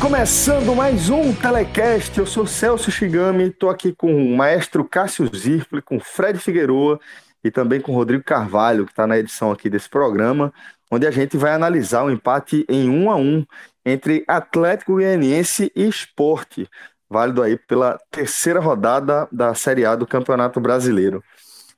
Começando mais um Telecast, eu sou Celso Shigami, estou aqui com o maestro Cássio Zirpli, com Fred Figueroa e também com Rodrigo Carvalho, que está na edição aqui desse programa, onde a gente vai analisar o um empate em um a um entre Atlético Goianiense e Esporte, válido aí pela terceira rodada da Série A do Campeonato Brasileiro.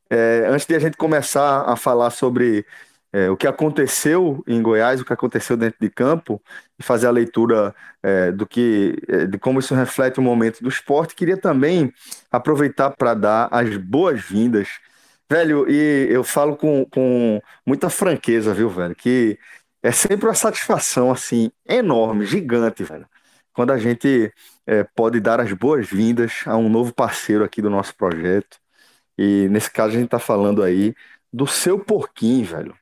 É, antes de a gente começar a falar sobre é, o que aconteceu em Goiás, o que aconteceu dentro de campo, fazer a leitura é, do que, é, de como isso reflete o momento do esporte, queria também aproveitar para dar as boas-vindas, velho, e eu falo com, com muita franqueza, viu, velho, que é sempre uma satisfação, assim, enorme, gigante, velho, quando a gente é, pode dar as boas-vindas a um novo parceiro aqui do nosso projeto, e nesse caso a gente está falando aí do seu porquinho, velho.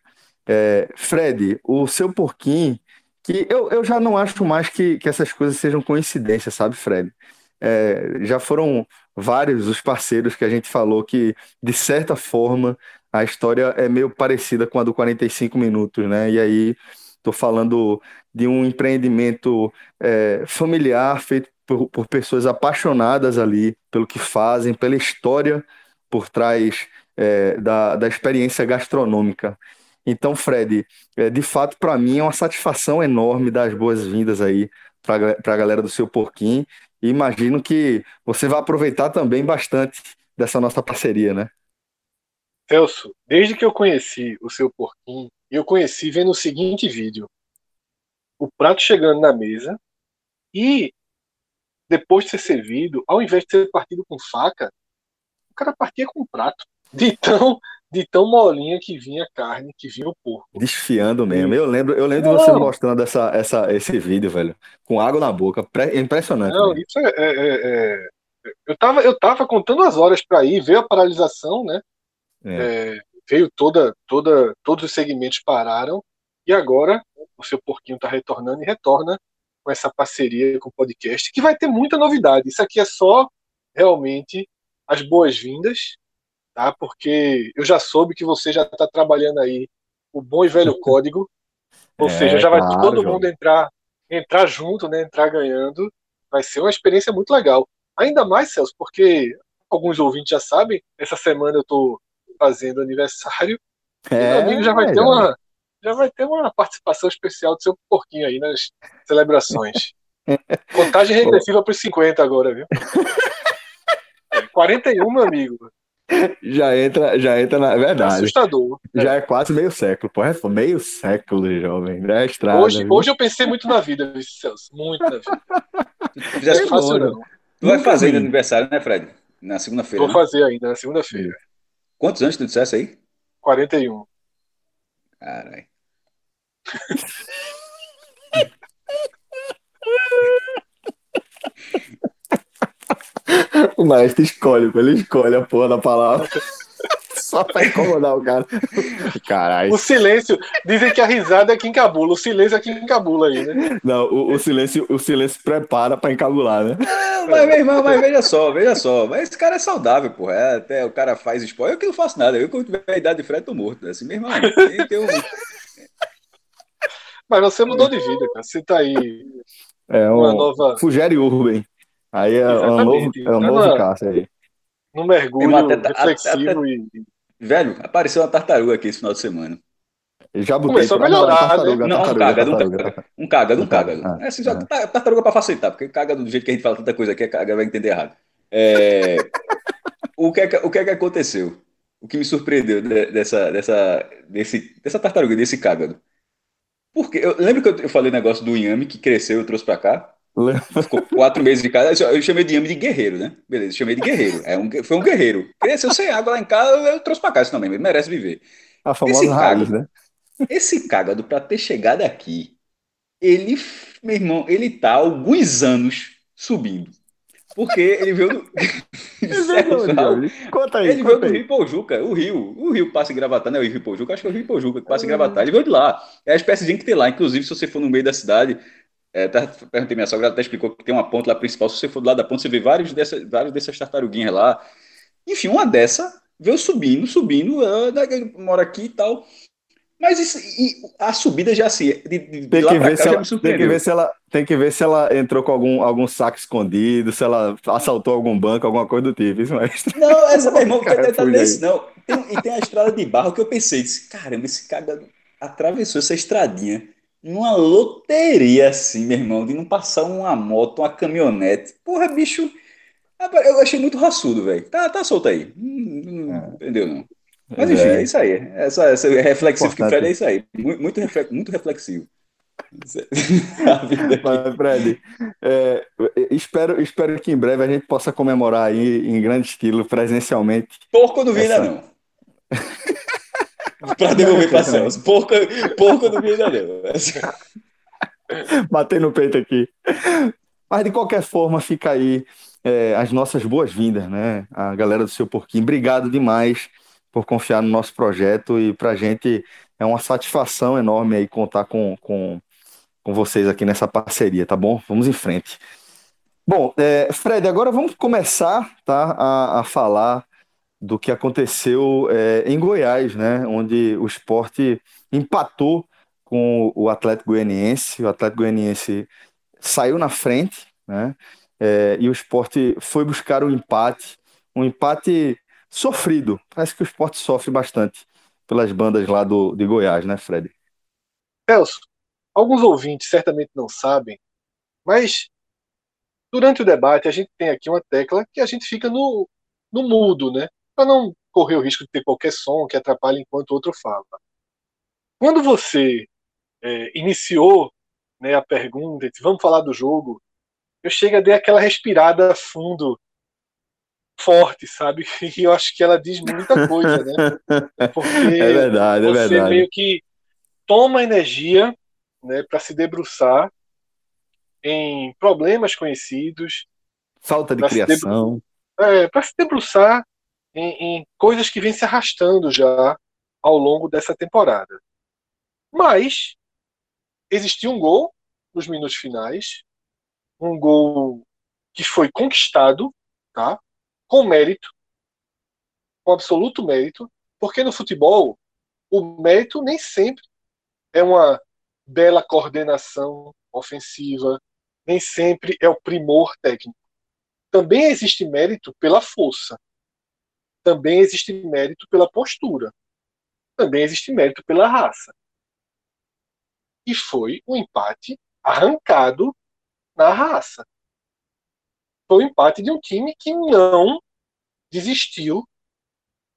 É, Fred, o seu porquinho, que eu, eu já não acho mais que, que essas coisas sejam coincidências, sabe, Fred? É, já foram vários os parceiros que a gente falou que, de certa forma, a história é meio parecida com a do 45 Minutos, né? E aí, estou falando de um empreendimento é, familiar feito por, por pessoas apaixonadas ali pelo que fazem, pela história por trás é, da, da experiência gastronômica. Então, Fred, é, de fato, para mim é uma satisfação enorme dar as boas-vindas aí para a galera do seu porquinho. E imagino que você vai aproveitar também bastante dessa nossa parceria, né? Celso, desde que eu conheci o seu porquinho, eu conheci vendo o seguinte vídeo: o prato chegando na mesa e depois de ser servido, ao invés de ser partido com faca, o cara partia com prato. De tão de tão molinha que vinha a carne, que vinha o porco. Desfiando mesmo. Eu lembro, eu lembro de você mostrando essa, essa, esse vídeo, velho, com água na boca. É impressionante. Não, isso é, é, é, é, Eu, tava, eu tava contando as horas para ir, veio a paralisação, né? É. É, veio toda, toda, todos os segmentos pararam e agora o seu porquinho está retornando e retorna com essa parceria com o podcast, que vai ter muita novidade. Isso aqui é só realmente as boas-vindas tá? Porque eu já soube que você já está trabalhando aí o bom e velho código, ou é, seja, já vai claro, todo mundo entrar entrar junto, né? Entrar ganhando, vai ser uma experiência muito legal. Ainda mais, Celso, porque alguns ouvintes já sabem, essa semana eu estou fazendo aniversário, é, meu é, amigo já vai ter uma já vai ter uma participação especial do seu porquinho aí nas celebrações. Contagem regressiva para os 50 agora, viu? 41, meu amigo já entra, já entra na é verdade. assustador. Já é quase meio século, pô, é meio século, jovem. É estrada, hoje, hoje eu pensei muito na vida, Celso, muito na vida. Tu fácil, não. Tu vai fazer ainda aniversário, né, Fred? Na segunda-feira. Vou né? fazer ainda, na segunda-feira. Quantos anos tu dissesse aí? 41. Caralho. O maestro escolhe, ele escolhe a porra da palavra. Só pra incomodar o cara. Caralho. O silêncio, dizem que a risada é que encabula, o silêncio é que encabula aí, né? Não, o, o silêncio, o silêncio prepara pra encabular, né? mas, meu irmão, mas veja só, veja só. Mas esse cara é saudável, porra. É, até o cara faz esporte. Eu que não faço nada. Eu, quando tiver a idade de Fred, tô morto. Assim, meu irmão, tem, tem um... Mas você mudou de vida, cara. Você tá aí. É um uma nova. Fugere Urban. Aí é, um novo, é um novo caso aí. No mergulho até, reflexivo até, e... Velho, apareceu uma tartaruga aqui esse final de semana. Já botei Começou a melhorar, tartaruga, né? Não, um cágado, um cágado. Um cágado, um cágado. Ah, é assim, só ah. tartaruga pra facilitar, porque caga do jeito que a gente fala tanta coisa aqui, a caga vai entender errado. É... o, que é que, o que é que aconteceu? o que me surpreendeu dessa, dessa, desse, dessa tartaruga, desse cágado. Porque eu lembro que eu, falei o negócio do inhame que cresceu, eu trouxe para cá. Ficou quatro meses de casa. Eu chamei de inhame de guerreiro, né? Beleza, chamei de guerreiro. É um, foi um guerreiro. Cresceu sem água lá em casa, eu trouxe para cá isso também, merece viver. A famosa esse raiz, cágado, né? Esse cágado, para ter chegado aqui, ele, meu irmão, ele tá alguns anos subindo. Porque ele veio do. conta aí. Ele conta veio do Rio Pojuca, o Rio. O Rio passa em Gravatar, não é o Rio Pojuca, acho que é o Rio Pojuca que passa em ah. Gravatar. Ele veio de lá. É a espécie de que tem lá. Inclusive, se você for no meio da cidade, é, tá, perguntei minha sogra, ela até explicou que tem uma ponte lá principal. Se você for do lado da ponte, você vê vários, dessa, vários dessas tartaruguinhas lá. Enfim, uma dessa veio subindo, subindo, uh, mora aqui e tal. Mas isso, a subida já assim, de, de, tem, que ver se ela, tem que ver se ela tem que ver se ela entrou com algum, algum saco escondido, se ela assaltou algum banco, alguma coisa do tipo, isso mas... Não, essa meu irmão, cara, tá nesse, não. Tem, e tem a estrada de barro que eu pensei, disse, caramba, esse cara atravessou essa estradinha numa loteria assim, meu irmão, de não passar uma moto, uma caminhonete. Porra, bicho, eu achei muito raçudo, velho. Tá, tá solto aí. Não, não é. entendeu, não. Mas enfim, é, é isso aí. Essa, essa reflexivo que Fred é isso aí. Muito, muito reflexivo. Mas, Fred, é, espero, espero que em breve a gente possa comemorar aí em grande estilo, presencialmente. Porco não vi ainda não. para devolver para Celso. Porco, porco não vi ainda não. Batei no peito aqui. Mas de qualquer forma, fica aí é, as nossas boas-vindas, né? A galera do seu porquinho. Obrigado demais por confiar no nosso projeto e para a gente é uma satisfação enorme aí contar com, com, com vocês aqui nessa parceria, tá bom? Vamos em frente. Bom, é, Fred, agora vamos começar tá, a, a falar do que aconteceu é, em Goiás, né? Onde o esporte empatou com o Atlético Goianiense, o Atlético Goianiense saiu na frente, né? É, e o esporte foi buscar um empate, um empate sofrido. Parece que o esporte sofre bastante pelas bandas lá do, de Goiás, né, Fred? Celso, alguns ouvintes certamente não sabem, mas durante o debate a gente tem aqui uma tecla que a gente fica no, no mudo, né? Para não correr o risco de ter qualquer som que atrapalhe enquanto o outro fala. Quando você é, iniciou né, a pergunta, vamos falar do jogo, eu chego a dar aquela respirada fundo forte, sabe? E eu acho que ela diz muita coisa, né? Porque é verdade, é você verdade. meio que toma energia né, para se debruçar em problemas conhecidos. Falta de criação. É, para se debruçar em, em coisas que vêm se arrastando já ao longo dessa temporada. Mas existiu um gol nos minutos finais, um gol que foi conquistado, tá? com mérito, com absoluto mérito, porque no futebol o mérito nem sempre é uma bela coordenação ofensiva, nem sempre é o primor técnico. Também existe mérito pela força. Também existe mérito pela postura. Também existe mérito pela raça. E foi um empate arrancado na raça foi o empate de um time que não desistiu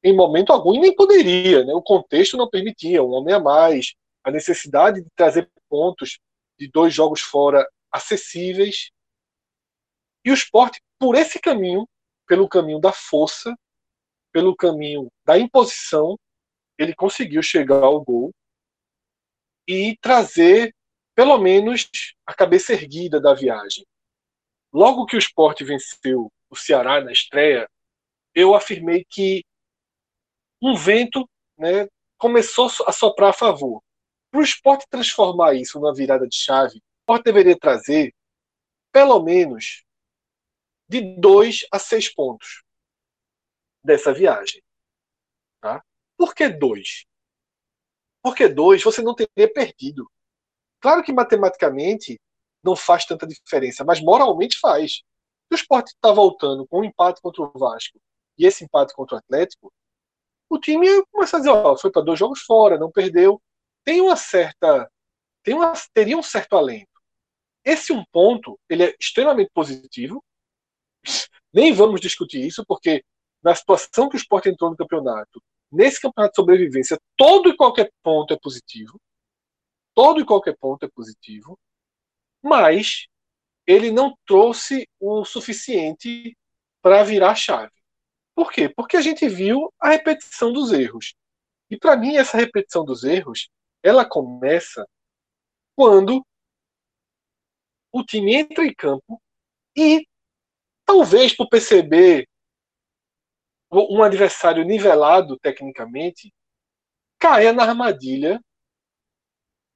em momento algum e nem poderia. Né? O contexto não permitia, um homem a mais, a necessidade de trazer pontos de dois jogos fora acessíveis. E o esporte, por esse caminho, pelo caminho da força, pelo caminho da imposição, ele conseguiu chegar ao gol e trazer, pelo menos, a cabeça erguida da viagem. Logo que o esporte venceu o Ceará na estreia, eu afirmei que um vento né, começou a soprar a favor. Para o esporte transformar isso numa virada de chave, o esporte deveria trazer pelo menos de dois a seis pontos dessa viagem. Tá? Por que dois? Porque dois você não teria perdido. Claro que matematicamente não faz tanta diferença, mas moralmente faz. Se o esporte está voltando com um empate contra o Vasco e esse empate contra o Atlético, o time começa a dizer, ó, foi para dois jogos fora, não perdeu. Tem uma certa. Tem uma, teria um certo alento. Esse um ponto, ele é extremamente positivo. Nem vamos discutir isso, porque na situação que o esporte entrou no campeonato, nesse campeonato de sobrevivência, todo e qualquer ponto é positivo. Todo e qualquer ponto é positivo. Mas ele não trouxe o suficiente para virar a chave. Por quê? Porque a gente viu a repetição dos erros. E para mim essa repetição dos erros, ela começa quando o time entra em campo e talvez por perceber um adversário nivelado tecnicamente caia na armadilha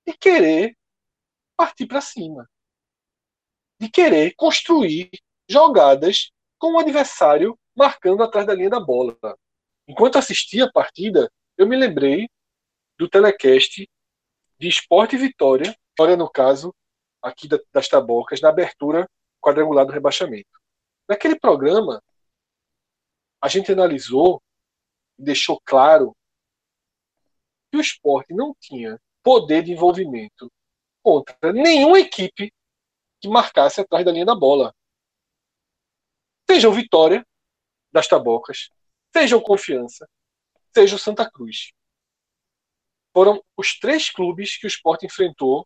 e querer partir para cima. De querer construir jogadas com o adversário marcando atrás da linha da bola. Enquanto assistia a partida, eu me lembrei do telecast de Esporte e Vitória, Vitória no caso, aqui das Tabocas, na abertura quadrangular do rebaixamento. Naquele programa, a gente analisou e deixou claro que o esporte não tinha poder de envolvimento contra nenhuma equipe que marcasse atrás da linha da bola. Seja o Vitória, das Tabocas, seja o Confiança, seja o Santa Cruz. Foram os três clubes que o esporte enfrentou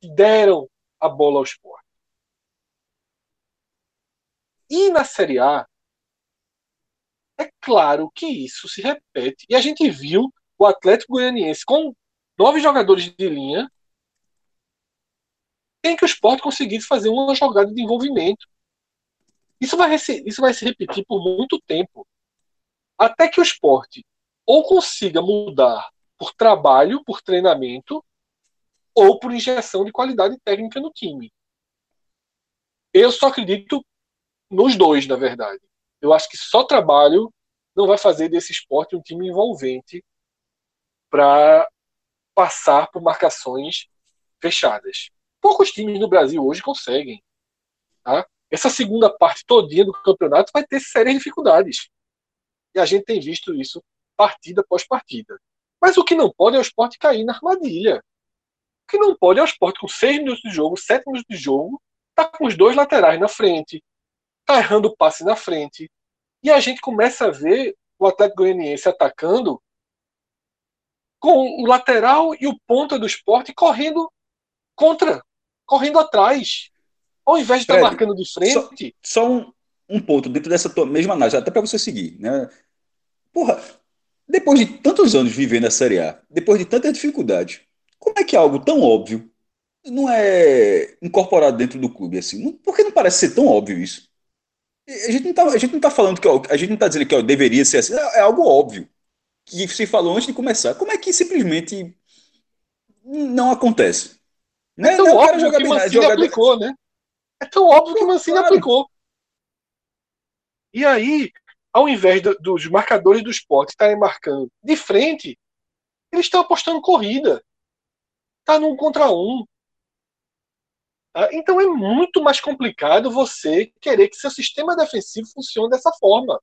que deram a bola ao esporte. E na Série A, é claro que isso se repete. E a gente viu o Atlético Goianiense com nove jogadores de linha em que o esporte conseguisse fazer uma jogada de envolvimento. Isso vai, isso vai se repetir por muito tempo. Até que o esporte ou consiga mudar por trabalho, por treinamento, ou por injeção de qualidade técnica no time. Eu só acredito nos dois, na verdade. Eu acho que só trabalho não vai fazer desse esporte um time envolvente para passar por marcações fechadas. Poucos times no Brasil hoje conseguem. Tá? Essa segunda parte todinha do campeonato vai ter sérias dificuldades. E a gente tem visto isso partida após partida. Mas o que não pode é o esporte cair na armadilha. O que não pode é o esporte com seis minutos de jogo, sete minutos de jogo, tá com os dois laterais na frente, tá errando o passe na frente. E a gente começa a ver o Atlético Goianiense atacando com o lateral e o ponta do esporte correndo contra, correndo atrás. Ao invés de estar tá marcando de frente. Só, só um, um, ponto dentro dessa mesma análise, até para você seguir. Né? Porra, depois de tantos anos vivendo a Série A, depois de tanta dificuldade, como é que algo tão óbvio não é incorporado dentro do clube assim? Por que não parece ser tão óbvio isso? A gente não tá, a gente não tá falando que ó, a gente não tá dizendo que ó, deveria ser assim, é, é algo óbvio que se falou antes de começar. Como é que simplesmente não acontece? Né? É tão óbvio que Mancini jogador... aplicou, né? É tão óbvio que Mancini claro. aplicou. E aí, ao invés do, dos marcadores do esporte estarem marcando de frente, eles estão apostando corrida. Tá num contra um. Tá? Então é muito mais complicado você querer que seu sistema defensivo funcione dessa forma.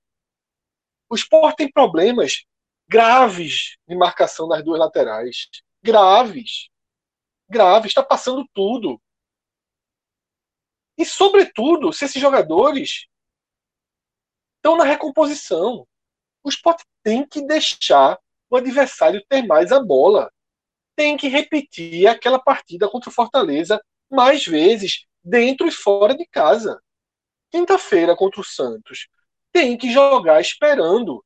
O esporte tem problemas graves de marcação nas duas laterais. Graves. Graves. Está passando tudo. E, sobretudo, se esses jogadores estão na recomposição. O esporte tem que deixar o adversário ter mais a bola. Tem que repetir aquela partida contra o Fortaleza mais vezes, dentro e fora de casa. Quinta-feira contra o Santos. Tem que jogar esperando.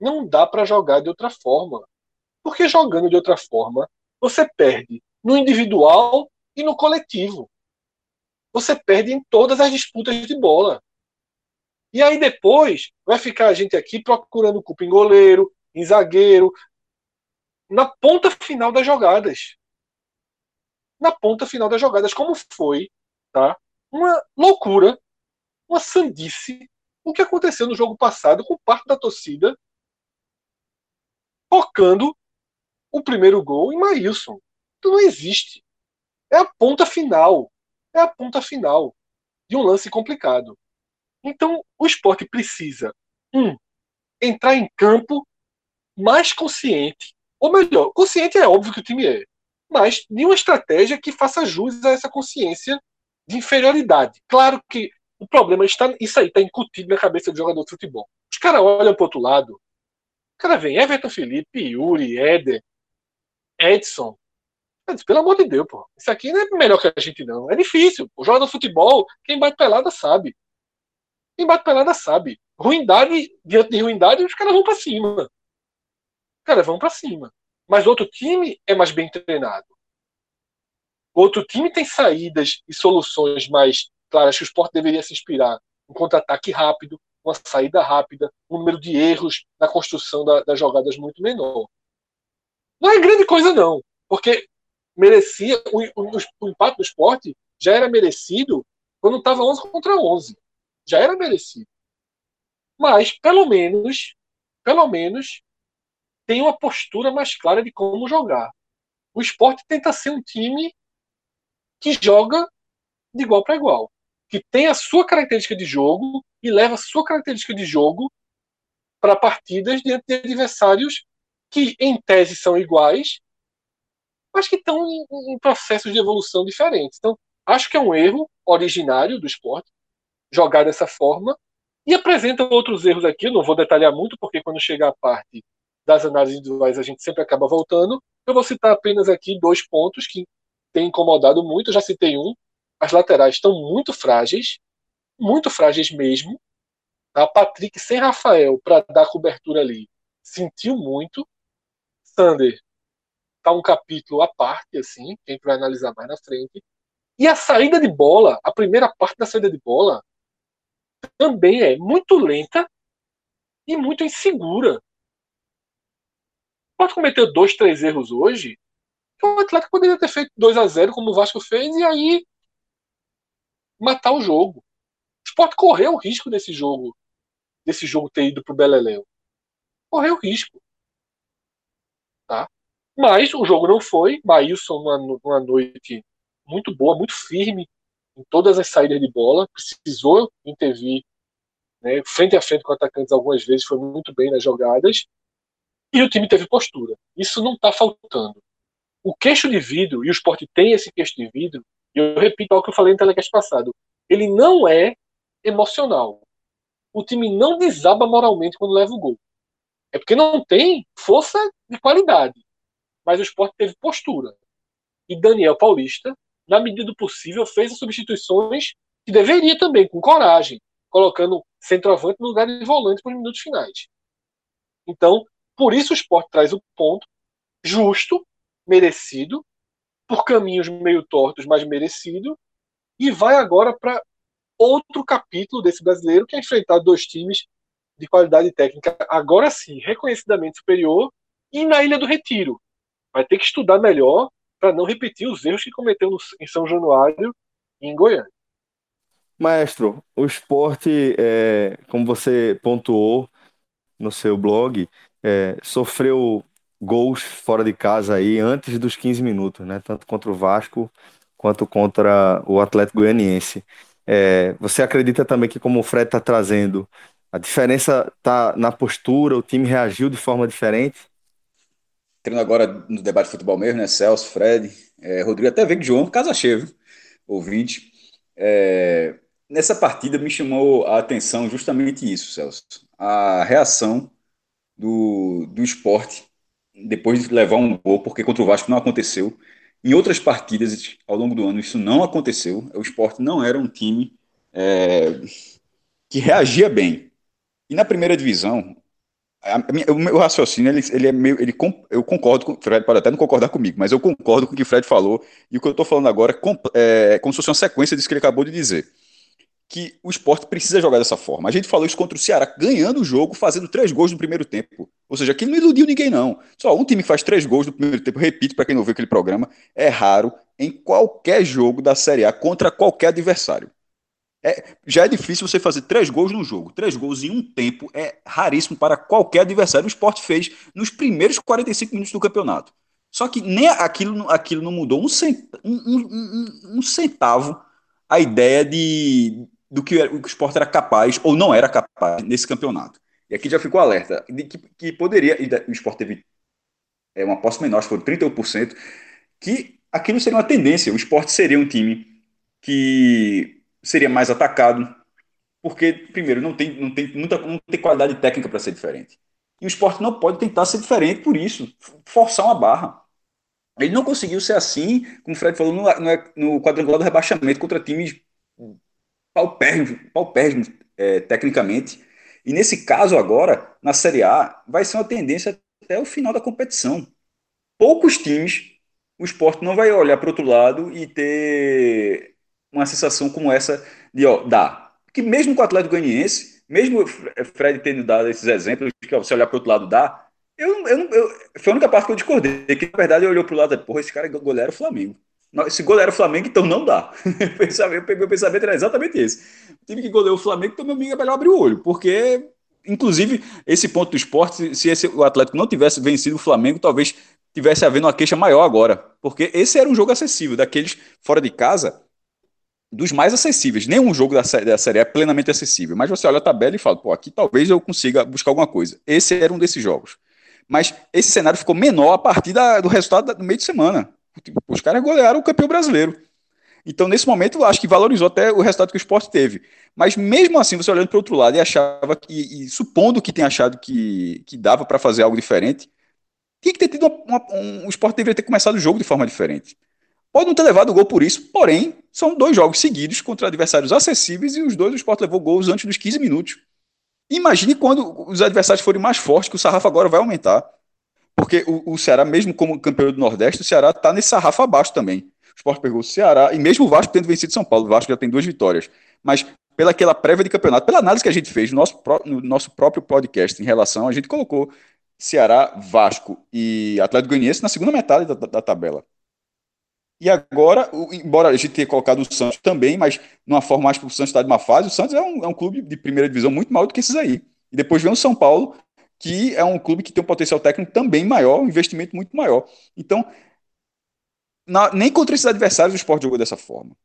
Não dá para jogar de outra forma. Porque jogando de outra forma, você perde no individual e no coletivo. Você perde em todas as disputas de bola. E aí depois vai ficar a gente aqui procurando culpa em goleiro, em zagueiro, na ponta final das jogadas. Na ponta final das jogadas, como foi, tá? Uma loucura, uma sandice, o que aconteceu no jogo passado com parte da torcida tocando o primeiro gol em Maílson. Então não existe. É a ponta final. É a ponta final de um lance complicado. Então o esporte precisa, um, entrar em campo mais consciente. Ou melhor, consciente é óbvio que o time é, mas de uma estratégia que faça jus a essa consciência de inferioridade. Claro que o problema está. Isso aí está incutido na cabeça do jogador de futebol. Os caras olham para o outro lado cara vem Everton Felipe, Yuri, Éder, Edson. Pelo amor de Deus, pô. Isso aqui não é melhor que a gente, não. É difícil. O jogador de futebol, quem bate pelada sabe. Quem bate pelada sabe. Ruindade, diante de ruindade, os caras vão para cima. Os caras vão para cima. Mas outro time é mais bem treinado. Outro time tem saídas e soluções mais claras que o esporte deveria se inspirar. Um contra-ataque rápido, uma saída rápida, um número de erros na construção da, das jogadas muito menor. Não é grande coisa, não, porque merecia o, o, o do esporte já era merecido quando estava 11 contra 11. Já era merecido. Mas, pelo menos, pelo menos, tem uma postura mais clara de como jogar. O esporte tenta ser um time que joga de igual para igual, que tem a sua característica de jogo e leva a sua característica de jogo para partidas diante de adversários que, em tese, são iguais, mas que estão em, em processos de evolução diferentes. Então, acho que é um erro originário do esporte jogar dessa forma e apresenta outros erros aqui. Eu não vou detalhar muito, porque quando chegar a parte das análises individuais a gente sempre acaba voltando. Eu vou citar apenas aqui dois pontos que têm incomodado muito. Eu já citei um. As laterais estão muito frágeis, muito frágeis mesmo. A Patrick sem Rafael para dar cobertura ali sentiu muito. Sander tá um capítulo à parte, assim, que a gente vai analisar mais na frente. E a saída de bola, a primeira parte da saída de bola, também é muito lenta e muito insegura. Pode cometer dois, três erros hoje. O Atlético poderia ter feito 2 a 0 como o Vasco fez, e aí matar o jogo. O Sport correu o risco desse jogo, desse jogo ter ido pro Beleléu. Correu o risco. Tá? Mas o jogo não foi. Maílson, numa, numa noite muito boa, muito firme em todas as saídas de bola, precisou intervir né, frente a frente com atacantes algumas vezes, foi muito bem nas jogadas, e o time teve postura. Isso não está faltando. O queixo de vidro, e o esporte tem esse queixo de vidro, e eu repito o que eu falei no telecast passado, ele não é emocional. O time não desaba moralmente quando leva o gol. É porque não tem força de qualidade. Mas o esporte teve postura. E Daniel Paulista na medida do possível, fez as substituições que deveria também, com coragem, colocando centroavante no lugar de volante para os minutos finais. Então, por isso o esporte traz o ponto justo, merecido, por caminhos meio tortos, mas merecido, e vai agora para outro capítulo desse brasileiro, que é enfrentar dois times de qualidade técnica, agora sim, reconhecidamente superior, e na Ilha do Retiro. Vai ter que estudar melhor para não repetir os erros que cometeu em São Januário e em Goiânia. Maestro, o esporte, é, como você pontuou no seu blog, é, sofreu gols fora de casa aí antes dos 15 minutos, né? Tanto contra o Vasco quanto contra o Atlético Goianiense. É, você acredita também que, como o Fred está trazendo, a diferença está na postura, o time reagiu de forma diferente? entrando agora no debate de futebol mesmo, né? Celso, Fred, é, Rodrigo, até veio João, casa cheia, ouvinte. É, nessa partida me chamou a atenção justamente isso, Celso. A reação do, do esporte depois de levar um gol, porque contra o Vasco não aconteceu. Em outras partidas ao longo do ano isso não aconteceu. O esporte não era um time é, que reagia bem. E na primeira divisão, a, o meu raciocínio, ele, ele é meio. Ele, eu concordo com o Fred, pode até não concordar comigo, mas eu concordo com o que o Fred falou, e o que eu estou falando agora é como se fosse uma sequência disso que ele acabou de dizer. Que o esporte precisa jogar dessa forma. A gente falou isso contra o Ceará, ganhando o jogo, fazendo três gols no primeiro tempo. Ou seja, aquilo não iludiu ninguém, não. Só um time que faz três gols no primeiro tempo, repito, para quem não viu aquele programa, é raro em qualquer jogo da Série A contra qualquer adversário. É, já é difícil você fazer três gols num jogo. Três gols em um tempo é raríssimo para qualquer adversário. O esporte fez nos primeiros 45 minutos do campeonato. Só que nem aquilo, aquilo não mudou um, cent, um, um, um centavo a ideia de, do que o esporte era capaz ou não era capaz nesse campeonato. E aqui já ficou alerta de que, que poderia. O esporte teve é, uma posse menor, foi 31%, que aquilo seria uma tendência. O esporte seria um time que seria mais atacado, porque, primeiro, não tem, não tem, muita, não tem qualidade técnica para ser diferente. E o esporte não pode tentar ser diferente por isso, forçar uma barra. Ele não conseguiu ser assim, como o Fred falou, no, no, no quadrangular do rebaixamento contra times paupérrimos, paupérrimos é, tecnicamente. E nesse caso agora, na Série A, vai ser uma tendência até o final da competição. Poucos times, o esporte não vai olhar para outro lado e ter uma sensação como essa de, ó, dá. Porque mesmo com o Atlético Goianiense, mesmo o Fred tendo dado esses exemplos, que ó, você olhar para o outro lado dá, eu, eu, eu, foi a única parte que eu discordei, que na verdade eu olhou para o lado e porra, esse cara é goleiro Flamengo. Esse goleiro Flamengo, então não dá. eu peguei o pensamento, era exatamente esse. O time que goleou o Flamengo, então meu amigo é melhor abrir o olho, porque, inclusive, esse ponto do esporte, se esse, o Atlético não tivesse vencido o Flamengo, talvez tivesse havendo uma queixa maior agora, porque esse era um jogo acessível, daqueles fora de casa, dos mais acessíveis. Nenhum jogo da, série, da série é plenamente acessível, mas você olha a tabela e fala, pô, aqui talvez eu consiga buscar alguma coisa. Esse era um desses jogos. Mas esse cenário ficou menor a partir da, do resultado do meio de semana. Os caras golearam o campeão brasileiro. Então, nesse momento, eu acho que valorizou até o resultado que o esporte teve. Mas mesmo assim, você olhando para o outro lado e achava que, e, supondo que tenha achado que, que dava para fazer algo diferente, tinha que ter tido uma, uma, um, o esporte deveria ter começado o jogo de forma diferente. Pode não ter levado o gol por isso, porém, são dois jogos seguidos contra adversários acessíveis e os dois o Sport levou gols antes dos 15 minutos. Imagine quando os adversários forem mais fortes, que o sarrafo agora vai aumentar. Porque o, o Ceará, mesmo como campeão do Nordeste, o Ceará está nesse sarrafo abaixo também. O Sport pegou o Ceará, e mesmo o Vasco tendo vencido São Paulo, o Vasco já tem duas vitórias. Mas pela aquela prévia de campeonato, pela análise que a gente fez no nosso, no nosso próprio podcast em relação, a gente colocou Ceará, Vasco e Atlético Goianiense na segunda metade da, da, tabela. E agora, embora a gente tenha colocado o Santos também, mas numa forma mais para o Santos estar de uma fase, o Santos é um, é um clube de primeira divisão muito maior do que esses aí. E depois vem o São Paulo, que é um clube que tem um potencial técnico também maior, um investimento muito maior. Então, na, nem contra esses adversários o esporte jogou dessa forma.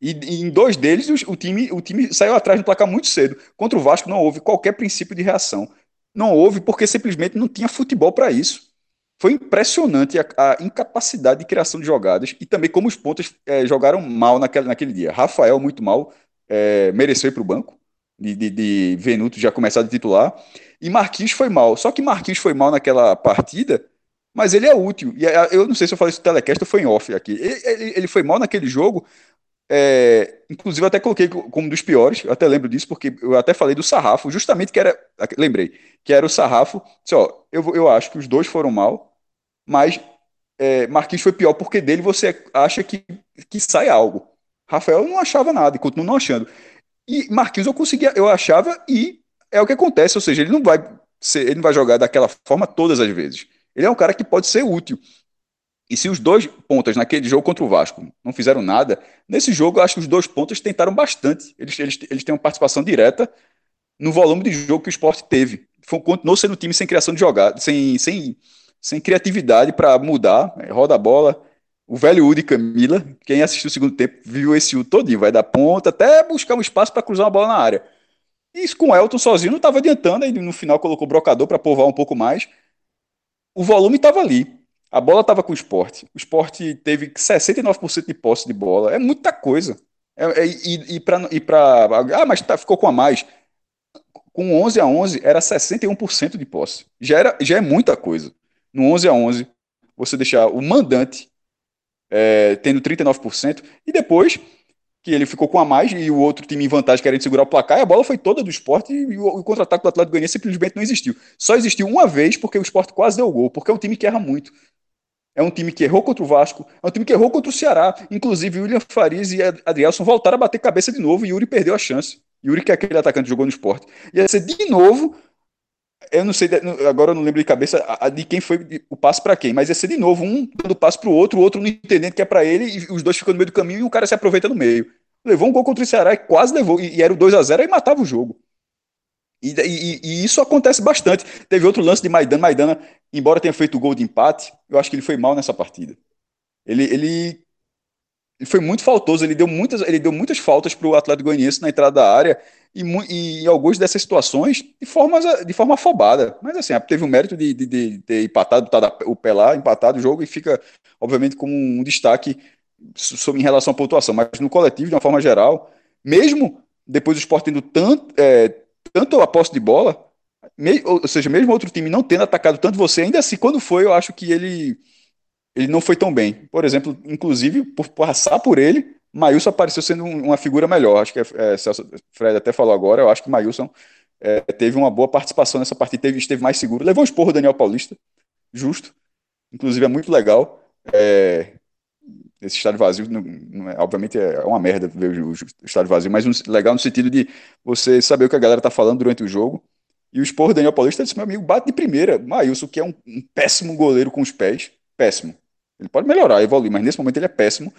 E, e em dois deles, o, o, time, o time saiu atrás no placar muito cedo. Contra o Vasco não houve qualquer princípio de reação. Não houve porque simplesmente não tinha futebol para isso. Foi impressionante a, a, incapacidade de criação de jogadas e também como os pontos é, jogaram mal naquele, naquele dia. Rafael, muito mal, é, mereceu ir para o banco, de, de, de Venuto já começar de titular. E Marquinhos foi mal. Só que Marquinhos foi mal naquela partida, mas ele é útil. E é, eu não sei se eu falei isso no telecast ou foi em off aqui. Ele, ele, ele foi mal naquele jogo. É, inclusive, até coloquei como dos piores, eu até lembro disso, porque eu até falei do sarrafo, justamente que era. Lembrei, que era o sarrafo. Só, eu, eu acho que os dois foram mal, mas é, Marquinhos foi pior porque dele você acha que, que sai algo. Rafael não achava nada e continua não achando. E Marquinhos eu conseguia, eu achava e é o que acontece, ou seja, ele não vai ser, ele não vai jogar daquela forma todas as vezes. Ele é um cara que pode ser útil. E se os dois pontas naquele jogo contra o Vasco não fizeram nada, nesse jogo eu acho que os dois pontas tentaram bastante. Eles, eles, eles têm uma participação direta no volume de jogo que o esporte teve. Foi, continuou sendo um time sem criação de jogada, sem, sem, sem criatividade para mudar. É, roda a bola. O velho Udi Camila, quem assistiu o segundo tempo, viu esse U todinho, vai dar ponta até buscar um espaço para cruzar uma bola na área. E isso com o Elton sozinho não estava adiantando, aí no final colocou o brocador para povoar um pouco mais. O volume estava ali. A bola estava com o esporte. O esporte teve 69% de posse de bola. É muita coisa. É, é, e e para. Ah, mas tá, ficou com a mais. Com 11 a 11 era 61% de posse. Já, era, já é muita coisa. No 11 a 11, você deixar o mandante é, tendo 39%, e depois que ele ficou com a mais e o outro time em vantagem querendo segurar o placar, e a bola foi toda do esporte e o, o contra-ataque do Atlético Goianiense simplesmente não existiu. Só existiu uma vez porque o esporte quase deu gol, porque é um time que erra muito. É um time que errou contra o Vasco, é um time que errou contra o Ceará. Inclusive, William Farias e Adrielson voltaram a bater cabeça de novo e Yuri perdeu a chance. Yuri, que é aquele atacante que jogou no esporte. Ia ser de novo. Eu não sei, agora eu não lembro de cabeça de quem foi o passe para quem, mas ia ser de novo um dando passe para o outro, o outro não entendendo que é para ele, e os dois ficam no meio do caminho e o cara se aproveita no meio. Levou um gol contra o Ceará e quase levou, e, e era o 2 a 0 e matava o jogo. E, e, e, isso acontece bastante. Teve outro lance de Maidana. Maidana, embora tenha feito o gol de empate, eu acho que ele foi mal nessa partida. Ele, ele, ele foi muito faltoso, ele deu muitas, ele deu muitas faltas para o Atlético Goianiense na entrada da área e, e, em algumas dessas situações de forma, de forma afobada. Mas assim, teve o mérito de, de, de ter empatado, tá, o pé lá, empatado o jogo e fica, obviamente, como um destaque em relação à pontuação. Mas no coletivo, de uma forma geral, mesmo depois do esporte tendo tanto. É, tanto a posse de bola, ou seja, mesmo outro time não tendo atacado tanto você, ainda assim, quando foi, eu acho que ele, ele não foi tão bem. Por exemplo, inclusive, por passar por ele, Mailson apareceu sendo uma figura melhor. Acho que é, é, Celso Fred até falou agora, eu acho que Mailson é, teve uma boa participação nessa partida, teve, esteve mais seguro. Levou um esporro do Daniel Paulista, justo. Inclusive é muito legal. É, esse estádio vazio, não, não é, obviamente é uma merda ver o, o, estádio vazio, mas um, legal no sentido de você saber o que a galera tá falando durante o jogo. E o esporro do Daniel Paulista disse: meu amigo, bate de primeira. Maílson, que é um, um, péssimo goleiro com os pés, péssimo. Ele pode melhorar, evoluir, mas nesse momento ele é péssimo.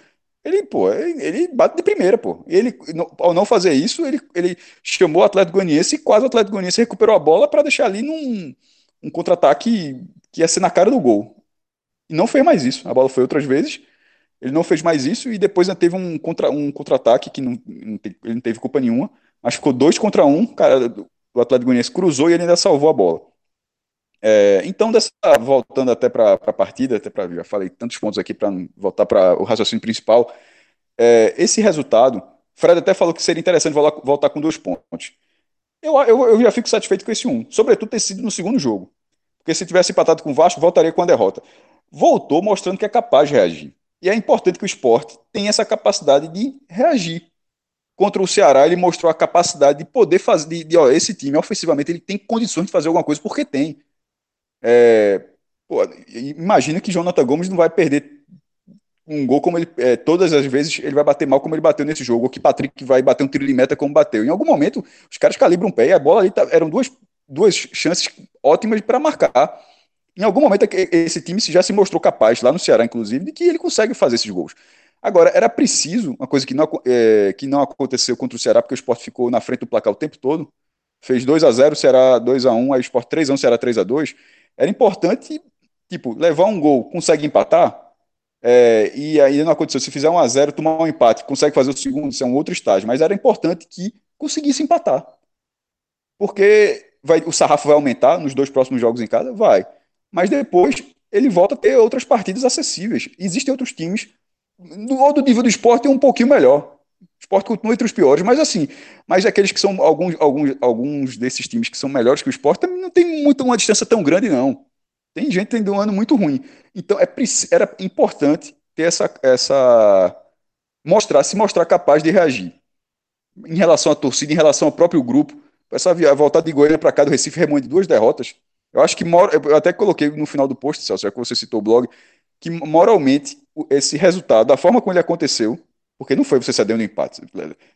Ele, pô, ele, bate de primeira, pô. Ele, ao não fazer isso, ele, ele chamou o Atlético Goianiense e quase o Atlético Goianiense recuperou a bola para deixar ali num um contra-ataque que ia ser na cara do gol. E não fez mais isso. A bola foi outras vezes ele não fez mais isso e depois ainda teve um contra um contra-ataque que não, ele não teve culpa nenhuma, mas ficou dois contra um, cara, o Atlético Goianiense cruzou e ele ainda salvou a bola. É, então, dessa, voltando até para a partida, até para já falei tantos pontos aqui para voltar para o raciocínio principal, é, esse resultado, Fred até falou que seria interessante voltar, voltar com dois pontos. Eu, eu, eu já fico satisfeito com esse um, sobretudo ter sido no segundo jogo. Porque se tivesse empatado com o Vasco, voltaria com a derrota. Voltou mostrando que é capaz de reagir. E é importante que o esporte tenha essa capacidade de reagir. Contra o Ceará, ele mostrou a capacidade de poder fazer. De, de ó, esse time, ofensivamente, ele tem condições de fazer alguma coisa, porque tem. É, pô, imagina que Jonathan Gomes não vai perder um gol como ele. É, todas as vezes ele vai bater mal como ele bateu nesse jogo, ou que Patrick vai bater um tiro de meta como bateu. Em algum momento, os caras calibram o pé e a bola ali tá, eram duas, duas chances ótimas para marcar em algum momento esse time já se mostrou capaz, lá no Ceará, inclusive, de que ele consegue fazer esses gols. Agora, era preciso, uma coisa que não, é, que não aconteceu contra o Ceará, porque o Sport ficou na frente do placar o tempo todo, fez 2 a 0 o Ceará 2 a 1 aí o Sport 3 a 1 o Ceará 3 a 2 era importante, tipo, levar um gol, consegue empatar, é, e aí não aconteceu, se fizer 1 a 0 tomar um empate, consegue fazer o segundo, isso é um outro estágio, mas era importante que conseguisse empatar, porque vai, o sarrafo vai aumentar nos dois próximos jogos em casa? Vai mas depois ele volta a ter outras partidas acessíveis. Existem outros times, do, do nível do esporte, um pouquinho melhor. Esporte continua entre os piores, mas assim, mas aqueles que são alguns, alguns, alguns desses times que são melhores que o esporte também não tem muito uma distância tão grande, não. Tem gente tendo um ano muito ruim. Então é, era importante ter essa, essa mostrar, se mostrar capaz de reagir. Em relação à torcida, em relação ao próprio grupo, essa voltar de Goiânia para cá do Recife remonte duas derrotas eu acho que, eu até coloquei no final do post, Celso, já que você citou o blog, que moralmente esse resultado, da forma como ele aconteceu, porque não foi você ceder um empate.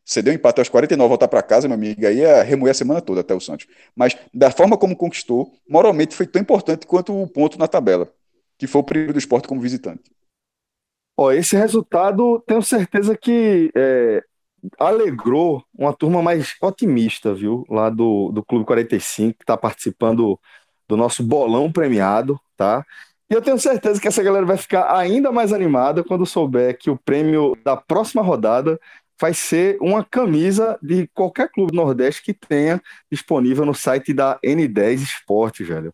Ceder um empate aos 49, voltar para casa, meu amigo, aí ia remoer a semana toda até o Santos. Mas da forma como conquistou, moralmente foi tão importante quanto o ponto na tabela, que foi o primeiro do esporte como visitante. Ó, esse resultado, tenho certeza que é, alegrou uma turma mais otimista, viu? Lá do, do Clube 45, que está participando do nosso bolão premiado, tá? E eu tenho certeza que essa galera vai ficar ainda mais animada quando souber que o prêmio da próxima rodada vai ser uma camisa de qualquer clube do Nordeste que tenha disponível no site da N10 Esporte, velho.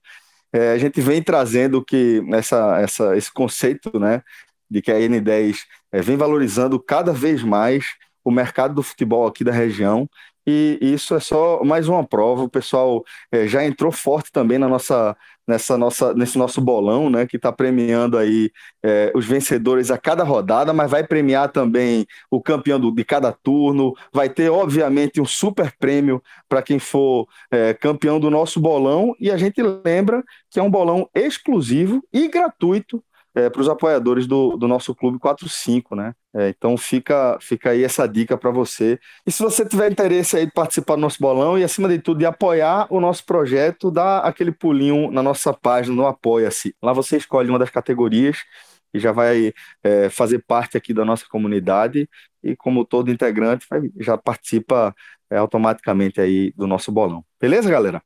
É, a gente vem trazendo que essa, essa, esse conceito, né, de que a N10 é, vem valorizando cada vez mais o mercado do futebol aqui da região e isso é só mais uma prova. O pessoal é, já entrou forte também na nossa, nessa nossa, nesse nosso bolão, né? Que está premiando aí é, os vencedores a cada rodada, mas vai premiar também o campeão do, de cada turno. Vai ter, obviamente, um super prêmio para quem for é, campeão do nosso bolão. E a gente lembra que é um bolão exclusivo e gratuito é, para os apoiadores do, do nosso Clube 45, né? É, então fica, fica aí essa dica para você. E se você tiver interesse aí de participar do nosso bolão e, acima de tudo, de apoiar o nosso projeto, dá aquele pulinho na nossa página no Apoia-se. Lá você escolhe uma das categorias e já vai é, fazer parte aqui da nossa comunidade e como todo integrante vai, já participa é, automaticamente aí do nosso bolão. Beleza, galera?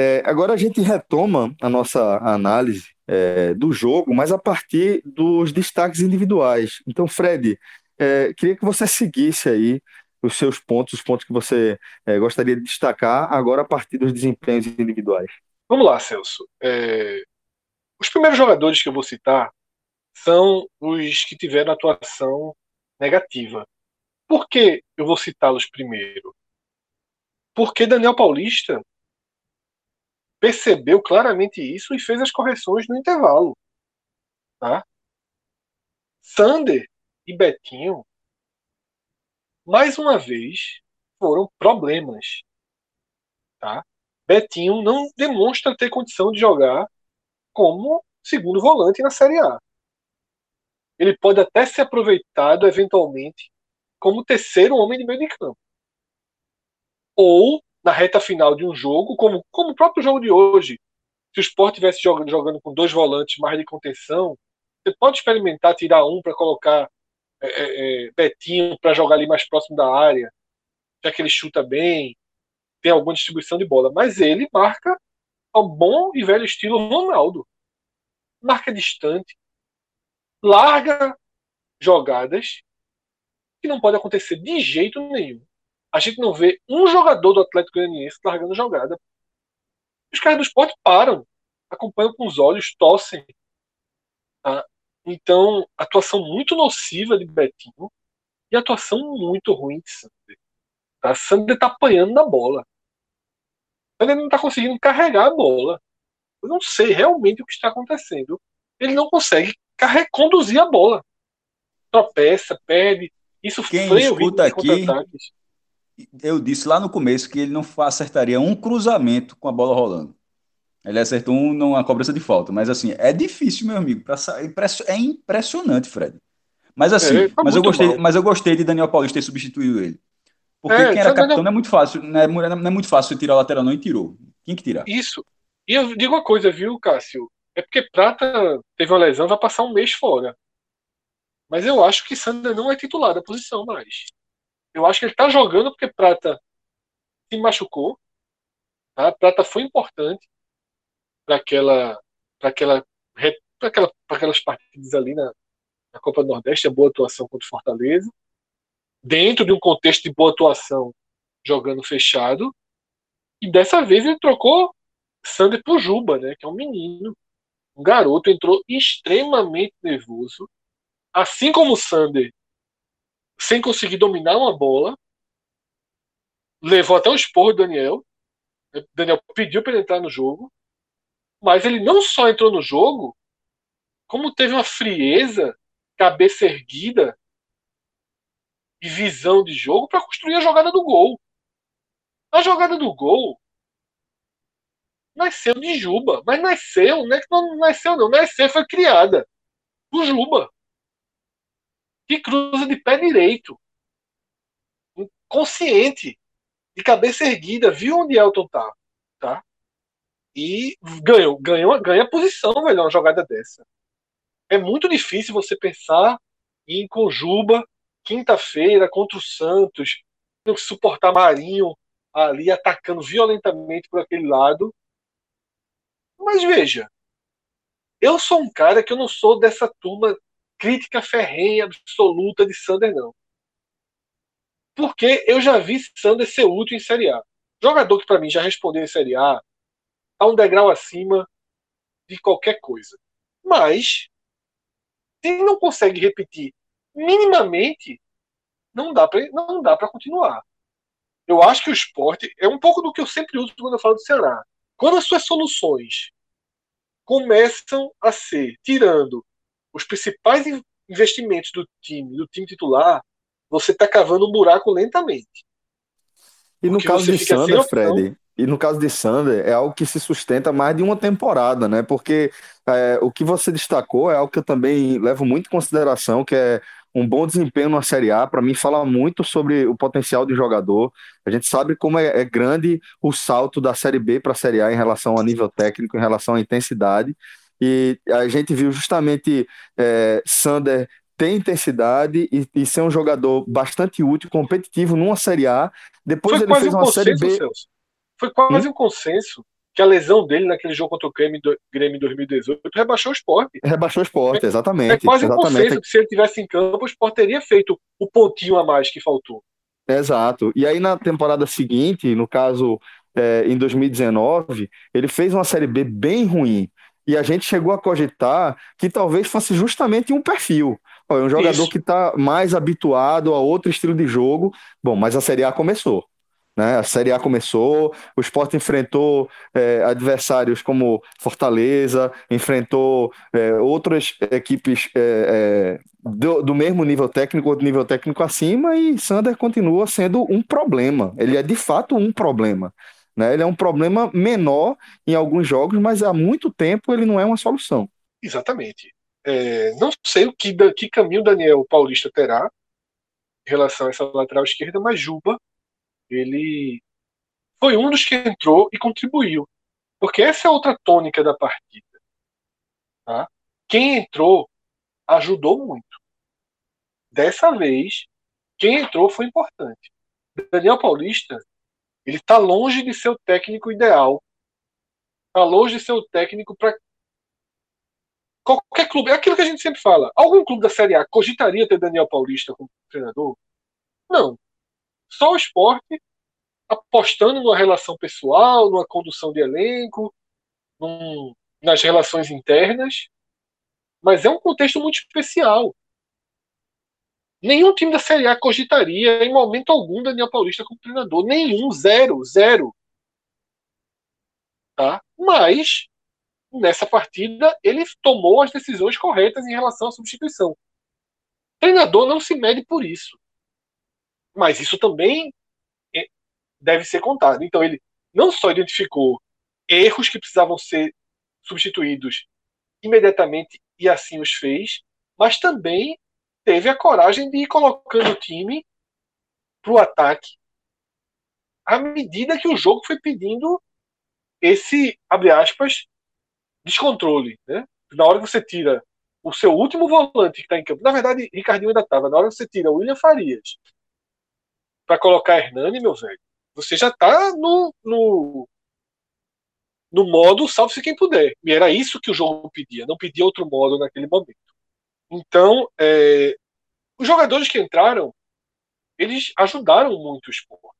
É, agora a gente retoma a nossa análise é, do jogo, mas a partir dos destaques individuais. Então, Fred, é, queria que você seguisse aí os seus pontos, os pontos que você é, gostaria de destacar, agora a partir dos desempenhos individuais. Vamos lá, Celso. É, os primeiros jogadores que eu vou citar são os que tiveram atuação negativa. Por que eu vou citá-los primeiro? Porque Daniel Paulista percebeu claramente isso e fez as correções no intervalo. Tá? Sander e Betinho, mais uma vez, foram problemas. Tá? Betinho não demonstra ter condição de jogar como segundo volante na Série A. Ele pode até ser aproveitado eventualmente como terceiro homem de meio de campo. Ou na reta final de um jogo, como, como o próprio jogo de hoje. Se o Sport estivesse jogando, jogando com dois volantes mais de contenção, você pode experimentar tirar um para colocar é, é, é Betinho para jogar ali mais próximo da área, já que ele chuta bem, tem alguma distribuição de bola. Mas ele marca ao bom e velho estilo Ronaldo. Marca distante, larga jogadas que não pode acontecer de jeito nenhum. A gente não vê um jogador do Atlético Goianiense largando jogada. Os caras do esporte param, acompanham com os olhos, tossem. Tá? Então, atuação muito nociva de Betinho e atuação muito ruim de Sander. Tá? Sander está apanhando na bola. Sander não está conseguindo carregar a bola. Eu não sei realmente o que está acontecendo. Ele não consegue conduzir a bola. Tropeça, perde. Isso Quem freia escuta o aqui, eu disse lá no começo que ele não acertaria um cruzamento com a bola rolando. Ele acertou um numa cobrança de falta. Mas assim, é difícil, meu amigo. Pra sair, é impressionante, Fred. Mas assim, é, tá mas, eu gostei, mas eu gostei de Daniel Paulista ter substituído ele. Porque é, quem era capitão não... é muito fácil, não é, não é muito fácil tirar o lateral, não, e tirou. Quem que tirar? Isso. E eu digo uma coisa, viu, Cássio? É porque Prata teve uma lesão, vai passar um mês fora. Mas eu acho que Sander não é titular da posição mais. Eu acho que ele está jogando porque Prata se machucou. Tá? Prata foi importante para aquela, para aquela, para aquela, para aquelas partidas ali na, na Copa do Nordeste, a boa atuação contra o Fortaleza. Dentro de um contexto de boa atuação, jogando fechado. E dessa vez ele trocou Sander por Juba, né? Que é um menino, um garoto, entrou extremamente nervoso. Assim como o Sander sem conseguir dominar uma bola. Levou até o esporro do Daniel. Daniel pediu para ele entrar no jogo. Mas ele não só entrou no jogo, como teve uma frieza, cabeça erguida e visão de jogo para construir a jogada do gol. A jogada do gol nasceu de Juba, mas nasceu, não é que não nasceu não, nasceu, foi criada do Juba que cruza de pé direito, consciente, de cabeça erguida, viu onde Elton tá, tá? E ganhou, ganhou, ganha posição, velho, uma jogada dessa. É muito difícil você pensar em Conjuba, quinta-feira, contra o Santos, tendo que suportar Marinho ali atacando violentamente por aquele lado. Mas veja, eu sou um cara que eu não sou dessa turma crítica ferrenha, absoluta de Sander, não. Porque eu já vi Sander ser útil em Série A. Jogador que para mim já respondeu em Série A, tá um degrau acima de qualquer coisa. Mas, se não consegue repetir minimamente, não dá para não dá para continuar. Eu acho que o esporte é um pouco do que eu sempre uso quando eu falo do Ceará. Quando as suas soluções começam a ser tirando os principais investimentos do time, do time titular, você está cavando um buraco lentamente. E no caso de Sander, Fred, e no caso de Sander, é algo que se sustenta mais de uma temporada, né? Porque é, o que você destacou é algo que eu também levo muito em consideração, que é um bom desempenho na Série A, para mim, fala muito sobre o potencial de jogador. A gente sabe como é, é grande o salto da Série B para a Série A em relação a nível técnico, em relação à intensidade. E a gente viu justamente é, Sander ter intensidade e, e, ser um jogador bastante útil, competitivo numa Série A. Depois Foi ele fez um uma consenso, Série B. Celso. Foi quase hum? um consenso que a lesão dele naquele jogo contra o Grêmio, Grêmio 2018 rebaixou o esporte. Rebaixou o esporte, exatamente. É quase exatamente. um consenso que se ele tivesse em campo, o esporte teria feito o pontinho a mais que faltou. Exato. E aí na temporada seguinte, no caso é, em 2019, ele fez uma Série B bem ruim. E a gente chegou a cogitar que talvez fosse justamente um perfil. É um jogador Isso. que está mais habituado a outro estilo de jogo. Bom, mas a Série A começou. Né? A Série A começou, o Sport enfrentou é, adversários como Fortaleza, enfrentou é, outras equipes é, é do, do, mesmo nível técnico, outro nível técnico acima, e Sander continua sendo um problema. Ele é de fato um problema. Né? Ele é um problema menor em alguns jogos, mas há muito tempo ele não é uma solução. Exatamente. É, não sei o que, que caminho Daniel Paulista terá em relação a essa lateral esquerda, mas Juba ele foi um dos que entrou e contribuiu. Porque essa é outra tônica da partida. Tá? Quem entrou ajudou muito. Dessa vez, quem entrou foi importante. Daniel Paulista, ele está longe de ser o técnico ideal. Está longe de ser o técnico para qualquer clube. É aquilo que a gente sempre fala. Algum clube da Série A cogitaria ter Daniel Paulista como treinador? Não. Só o esporte apostando numa relação pessoal, numa condução de elenco, num, nas relações internas. Mas é um contexto muito especial. Nenhum time da Série A cogitaria em momento algum Daniel Paulista como treinador. Nenhum, zero, zero. Tá? Mas, nessa partida, ele tomou as decisões corretas em relação à substituição. Treinador não se mede por isso. Mas isso também é, deve ser contado. Então ele não só identificou erros que precisavam ser substituídos imediatamente e assim os fez, mas também teve a coragem de ir colocando o time para o ataque à medida que o jogo foi pedindo esse, abre aspas, descontrole. Né? Na hora que você tira o seu último volante que está em campo, na verdade, Ricardinho ainda estava, na hora que você tira o William Farias para colocar Hernani, meu velho, você já tá no, no, no modo salve-se quem puder. E era isso que o jogo pedia, não pedia outro modo naquele momento. Então, é, os jogadores que entraram, eles ajudaram muito o esporte.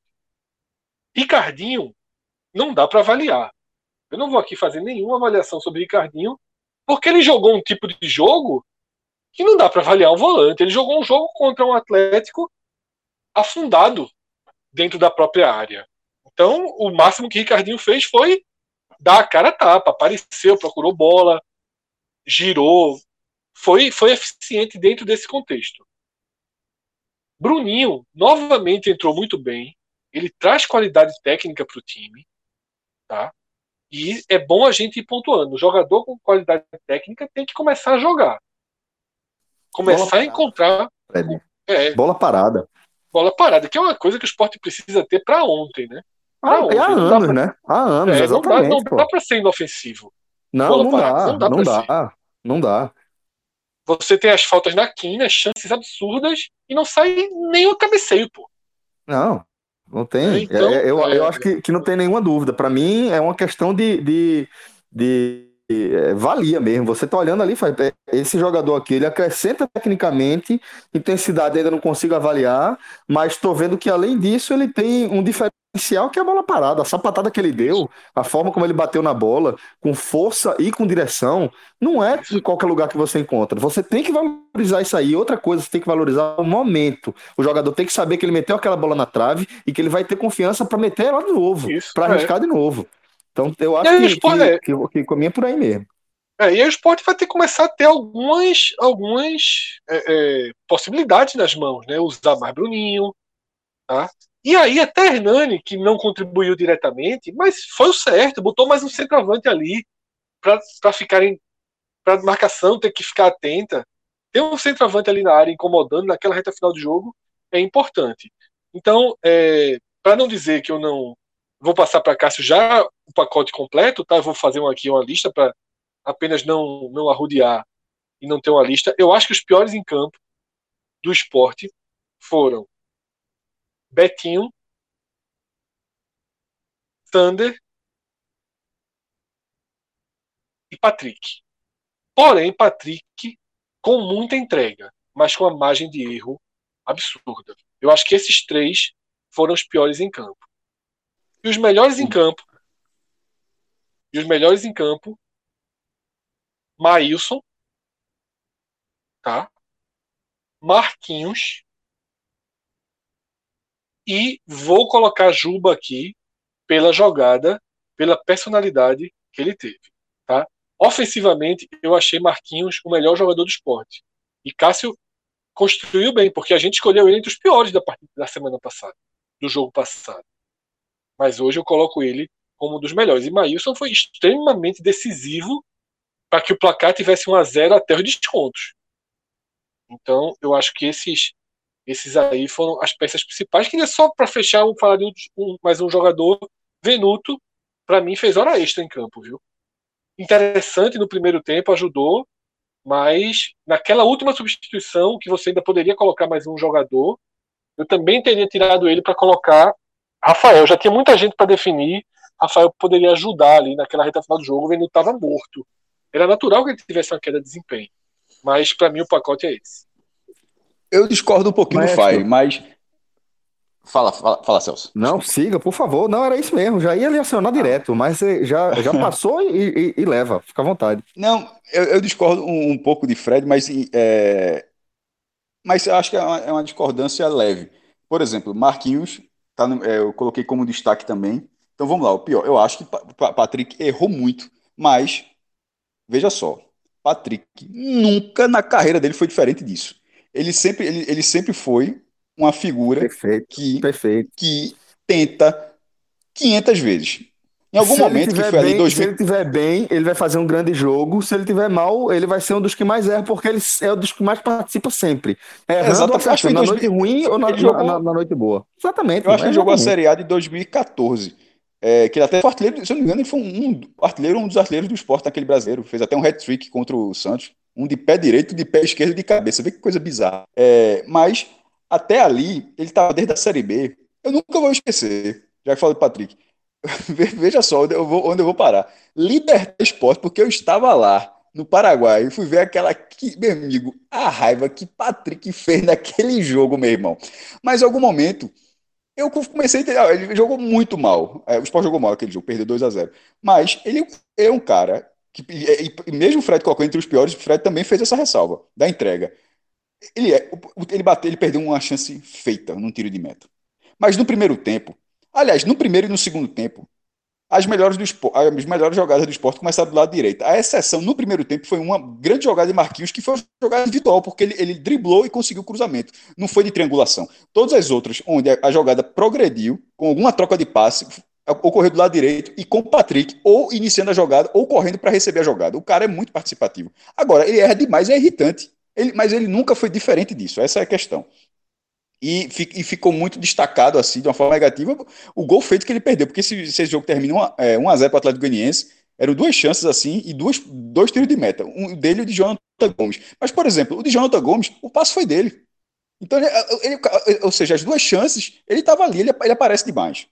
Ricardinho, não dá para avaliar. Eu não vou aqui fazer nenhuma avaliação sobre Ricardinho, porque ele jogou um tipo de jogo que não dá para avaliar um volante. Ele jogou um jogo contra um Atlético afundado dentro da própria área. Então, o máximo que Ricardinho fez foi dar a cara a tapa, apareceu, procurou bola, girou, foi, foi eficiente dentro desse contexto. Bruninho novamente entrou muito bem, ele traz qualidade técnica para o time, tá? E é bom a gente ir pontuando. O jogador com qualidade técnica tem que começar a jogar. Começar a encontrar. É, bola parada bola parada, que é uma coisa que o esporte precisa ter para ontem, né? Pra ah, ontem. há anos, pra... né? Há anos, é, exatamente. Não dá, não dá para ser inofensivo. Não, não dá, não dá, não dá, não dá. Você tem as faltas na quina, chances absurdas, e não sai nem o cabeceio, pô. Não, não tem. É, então, é, eu, é... eu acho que, que não tem nenhuma dúvida. Para mim, é uma questão de, de, de é, valia mesmo. Você tá olhando ali, faz, é, esse jogador aqui, ele acrescenta tecnicamente, intensidade ainda não consigo avaliar, mas estou vendo que além disso ele tem um diferencial que é a bola parada. A sapatada que ele deu, a forma como ele bateu na bola, com força e com direção, não é em qualquer lugar que você encontra. Você tem que valorizar isso aí. Outra coisa, você tem que valorizar o momento. O jogador tem que saber que ele meteu aquela bola na trave e que ele vai ter confiança para meter ela de novo, para arriscar é. de novo. Então eu acho que, esporte, que, que, que, caminha por aí mesmo. É, e aí o esporte vai ter que começar a ter algumas, algumas é, é, possibilidades nas mãos, né? Usar mais Bruninho, tá? E aí até Hernani, que não contribuiu diretamente, mas foi o certo, botou mais um centroavante ali para ficarem para marcação ter que ficar atenta. Ter um centroavante ali na área incomodando naquela reta final do jogo é importante. Então, é, para não dizer que eu não Vou passar para Cássio já o pacote completo, tá? Eu vou fazer aqui uma lista para apenas não, não arrudear e não ter uma lista. Eu acho que os piores em campo do esporte foram Betinho, Thunder e Patrick. Porém, Patrick com muita entrega, mas com uma margem de erro absurda. Eu acho que esses três foram os piores em campo. E os melhores em campo. E os melhores em campo. Maílson. Tá? Marquinhos. E vou colocar Juba aqui pela jogada, pela personalidade que ele teve. Tá? Ofensivamente, eu achei Marquinhos o melhor jogador do esporte. E Cássio construiu bem, porque a gente escolheu ele entre os piores da, partida, da semana passada, do jogo passado. Mas hoje eu coloco ele como um dos melhores. E Maílson foi extremamente decisivo para que o placar tivesse 1 a 0 até os descontos. Então, eu acho que esses esses aí foram as peças principais. Que é só para fechar, um, falar de um, mais um jogador, Venuto, para mim fez hora extra em campo, viu? Interessante no primeiro tempo, ajudou, mas naquela última substituição que você ainda poderia colocar mais um jogador, eu também teria tirado ele para colocar Rafael. Já tinha muita gente para definir. Rafael poderia ajudar ali naquela reta final do jogo. O Venuto estava morto. Era natural que ele tivesse uma queda de desempenho. Mas para mim o pacote é esse. Eu discordo um pouquinho Maestro. do Fire, mas. Fala, fala, fala, Celso. Não, siga, por favor. Não, era isso mesmo. Já ia lhe acionar direto, mas já, já passou e, e, e, leva. Fica à vontade. Não, eu, eu discordo um, um, pouco de Fred, mas. É... Mas eu acho que é uma, é uma discordância leve. Por exemplo, Marquinhos, tá no, é, eu coloquei como destaque também. Então vamos lá, o pior. Eu acho que Patrick errou muito, mas veja só, Patrick nunca na carreira dele foi diferente disso ele sempre, ele, ele sempre foi uma figura perfeito, que, perfeito. que tenta 500 vezes. Em algum se momento que foi bem, ali 2000... Se ele tiver bem, ele vai fazer um grande jogo. Se ele tiver mal, ele vai ser um dos que mais erra, porque ele é um dos que mais participa sempre. Errando Exatamente. Acho que na 2000... noite ruim ou na, jogou... na, na, noite boa. Exatamente. Eu acho que ele jogou a Série A de 2014. É, que ele até foi artilheiro, se eu não me engano, ele foi um, um artilheiro, um dos artilheiros do esporte naquele brasileiro. Fez até um hat-trick contra o Santos um de pé direito, de pé esquerdo de cabeça. Vê que coisa bizarra. É, mas até ali, ele estava desde a Série B. Eu nunca vou esquecer, já que falei do Patrick. Veja só onde eu, vou, onde eu vou parar. Libertar Esporte, porque eu estava lá no Paraguai e fui ver aquela. Que, meu amigo, a raiva que Patrick fez naquele jogo, meu irmão. Mas em algum momento. Eu comecei a entender, ele jogou muito mal. É, o Sport jogou mal aquele jogo, perdeu 2 a 0 Mas ele é um cara que, e, e, mesmo o Fred colocou entre os piores, o Fred também fez essa ressalva da entrega. Ele, é, ele bateu, ele perdeu uma chance feita num tiro de meta. Mas no primeiro tempo, aliás, no primeiro e no segundo tempo, as melhores, do, as melhores jogadas do esporte começaram do lado direito. A exceção no primeiro tempo foi uma grande jogada de Marquinhos, que foi uma jogada individual, porque ele, ele driblou e conseguiu o cruzamento. Não foi de triangulação. Todas as outras, onde a, a jogada progrediu, com alguma troca de passe, ocorreu do lado direito e com o Patrick, ou iniciando a jogada, ou correndo para receber a jogada. O cara é muito participativo. Agora, ele erra demais, é irritante. Ele, mas ele nunca foi diferente disso, essa é a questão. E, e, ficou muito destacado, assim, de uma forma negativa, o gol feito que ele perdeu, porque se, se esse jogo termina 1x0 é, para o Atlético Goianiense, eram duas chances assim e duas, dois tiros de meta, um dele e o de Jonathan Gomes. Mas, por exemplo, o de Jonathan Gomes, o passo foi dele. Então, ele, ele, ou seja, as duas chances, ele estava ali, ele, ele aparece demais.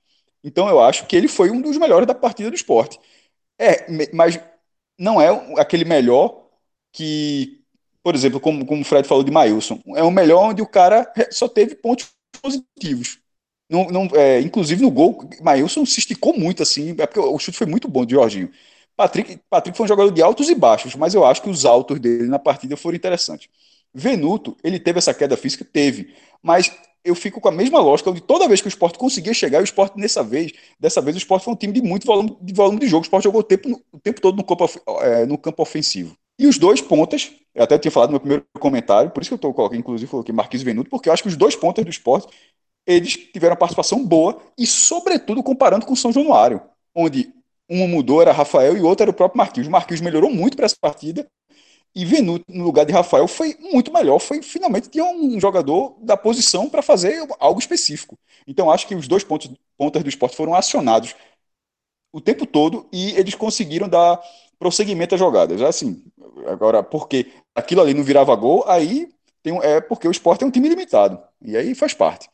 Então eu acho que ele foi um dos melhores da partida do esporte. É, mas não é aquele melhor que, por exemplo, como, como o Fred falou de Mailson, é o melhor onde o cara só teve pontos positivos. Não, não, é, inclusive no gol, Mailson se esticou muito assim, é porque o chute foi muito bom de Jorginho. Patrick, Patrick foi um jogador de altos e baixos, mas eu acho que os altos dele na partida foram interessantes. Venuto, ele teve essa queda física? Teve. Mas eu fico com a mesma lógica de toda vez que o esporte conseguia chegar, o esporte nessa vez, dessa vez o esporte foi um time de muito volume de, volume de jogo. O esporte jogou o tempo, o tempo todo no campo, é, no campo ofensivo. E os dois pontas, eu até tinha falado no meu primeiro comentário, por isso que eu estou colocando, inclusive, coloquei Marquinhos Venuto, porque eu acho que os dois pontas do esporte, eles tiveram uma participação boa e, sobretudo, comparando com o São Januário, onde um mudou, era Rafael, e o outro era o próprio Marquinhos. O Marquinhos melhorou muito para essa partida, e Venuto, no lugar de Rafael, foi muito melhor. Foi finalmente tinha um jogador da posição para fazer algo específico. Então, acho que os dois pontos, pontas do esporte foram acionados o tempo todo e eles conseguiram dar prosseguimento às jogadas. Assim, agora, porque aquilo ali não virava gol, aí tem, é porque o esporte é um time limitado. E aí faz parte.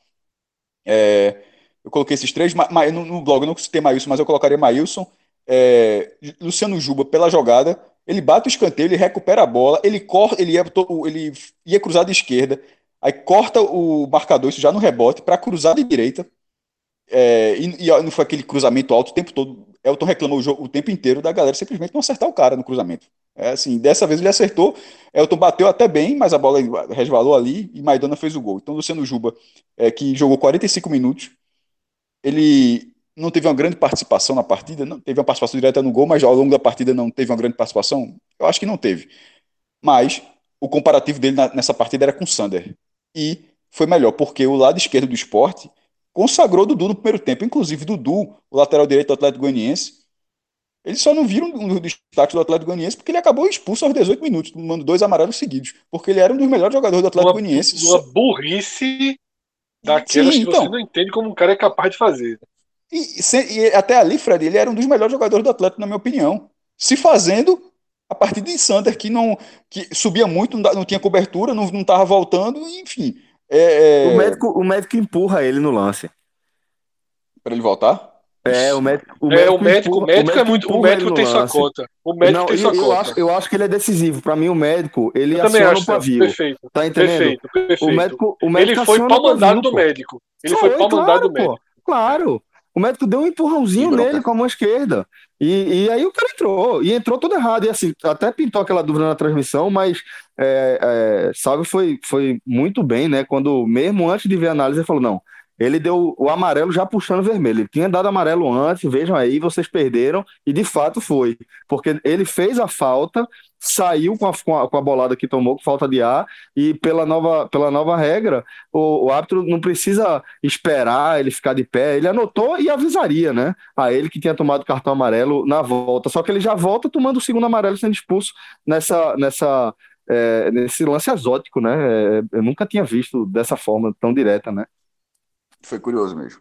É, eu coloquei esses três. no, no blog eu não citei Maílson, mas eu colocaria Maílson, é, Luciano Juba pela jogada ele bate o escanteio, ele recupera a bola, ele corta, ele ia, ele ia cruzar de esquerda, aí corta o marcador, isso já no rebote, para cruzar de direita. É, e, e, não foi aquele cruzamento alto o tempo todo. Elton reclamou o, jogo, o tempo inteiro da galera simplesmente não acertar o cara no cruzamento. É assim, dessa vez ele acertou. Elton bateu até bem, mas a bola resvalou ali e Maidana fez o gol. Então, Luciano Juba, é, que jogou 45 minutos, ele não teve uma grande participação na partida, não teve uma participação direta no gol, mas ao longo da partida não teve uma grande participação. Eu acho que não teve. Mas o comparativo dele na, nessa partida era com o Sander. E foi melhor, porque o lado esquerdo do esporte consagrou Dudu no primeiro tempo. Inclusive, Dudu, o lateral direito do Atlético Goianiense, eles só não viram um dos destaques do Atlético Goianiense porque ele acabou expulso aos 18 minutos, tomando dois amarelos seguidos. Porque ele era um dos melhores jogadores do Atlético Goianiense. Uma só... burrice daquelas Sim, que então, você não entende como um cara é capaz de fazer. E, e, até ali, Fred, ele era um dos melhores jogadores do Atlético, na minha opinião. Se fazendo a partir de Sander, que não que subia muito, não, não tinha cobertura, não estava voltando, enfim. É, é... O, médico, o médico empurra ele no lance. Para ele voltar? É, o médico. O médico, é, o médico, empurra, o médico, é muito. O médico tem sua conta. O médico não, tem sua eu, conta. Acho, eu acho que ele é decisivo. Para mim, o médico, ele eu aciona acho, o pavio. Perfeito. Tá entendendo? Perfeito, perfeito. O médico, o médico ele foi pau mandado do médico. Ele foi, foi pau mandado claro, do médico. claro. O médico deu um empurrãozinho nele com a mão esquerda. E, e, aí o cara entrou. E entrou tudo errado. E assim, até pintou aquela dúvida na transmissão, mas é, é, Salve foi, foi muito bem, né? Quando, mesmo antes de ver a análise, ele falou: não, ele deu o amarelo já puxando vermelho. Ele tinha dado amarelo antes, vejam aí, vocês perderam, e de fato foi. Porque ele fez a falta, saiu com a, com a, com a bolada que tomou, com falta de ar, e pela nova, pela nova regra, o, o árbitro não precisa esperar ele ficar de pé, ele anotou e avisaria, né? A ele que tinha tomado cartão amarelo na volta. Só que ele já volta tomando o segundo amarelo sendo expulso nessa. nessa é, nesse lance exótico, né? É, eu nunca tinha visto dessa forma tão direta, né? Foi curioso mesmo.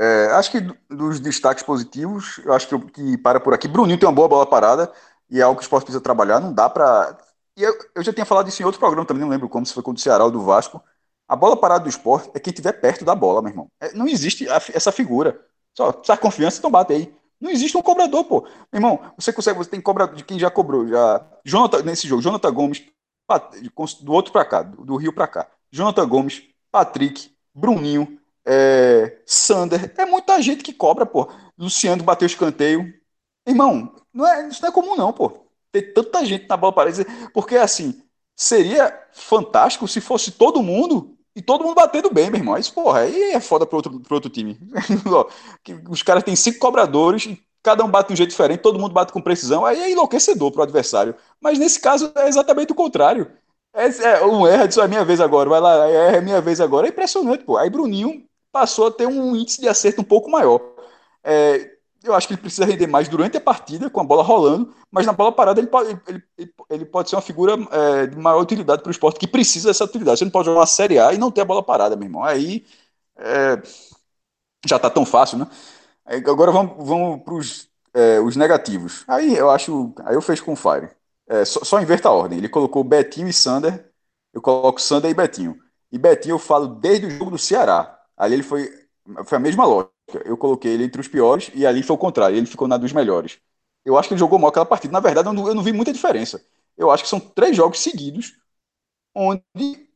É, acho que dos destaques positivos, eu acho que, que para por aqui. Bruninho tem uma boa bola parada e é algo que o esporte precisa trabalhar. Não dá para. E eu, eu, já tinha falado isso em outro programa também, não lembro como, se foi contra o Ceará ou do Vasco. A bola parada do esporte é quem estiver perto da bola, meu irmão. É, não existe a, essa figura. Só precisa confiança, então bate aí. Não existe um cobrador, pô. Meu irmão, você consegue, você tem cobra de quem já cobrou. Já... Jonathan, nesse jogo, Jonathan Gomes, do outro para cá, do Rio para cá. Jonathan Gomes, Patrick, Bruninho, é, Sander, é muita gente que cobra, pô. Luciano bateu escanteio. Irmão, não é, isso não é comum, não, pô. Ter tanta gente na bola parede. Porque, assim, seria fantástico se fosse todo mundo e todo mundo batendo bem, meu irmão. Isso, porra, aí é foda pro outro, pro outro time. Os caras têm cinco cobradores cada um bate de um jeito diferente, todo mundo bate com precisão, aí é enlouquecedor pro adversário. Mas nesse caso é exatamente o contrário. É, é, um erra, diz, é minha vez agora, vai lá, é, é minha vez agora. É impressionante, pô. Aí Bruninho passou a ter um índice de acerto um pouco maior. É, eu acho que ele precisa render mais durante a partida, com a bola rolando, mas na bola parada ele pode, ele, ele pode ser uma figura é, de maior utilidade para o esporte, que precisa dessa utilidade. Você não pode jogar uma Série A e não ter a bola parada, meu irmão. Aí é, já está tão fácil, né? Agora vamos, vamos para os é, os negativos. Aí eu acho. Aí eu fecho com o Fire. É, só, só inverta a ordem. Ele colocou Betinho e Sander. Eu coloco Sander e Betinho. E Betinho eu falo desde o jogo do Ceará. Ali ele foi, foi a mesma lógica. Eu coloquei ele entre os piores e ali foi o contrário. Ele ficou na dos melhores. Eu acho que ele jogou mal aquela partida. Na verdade, eu não, eu não vi muita diferença. Eu acho que são três jogos seguidos onde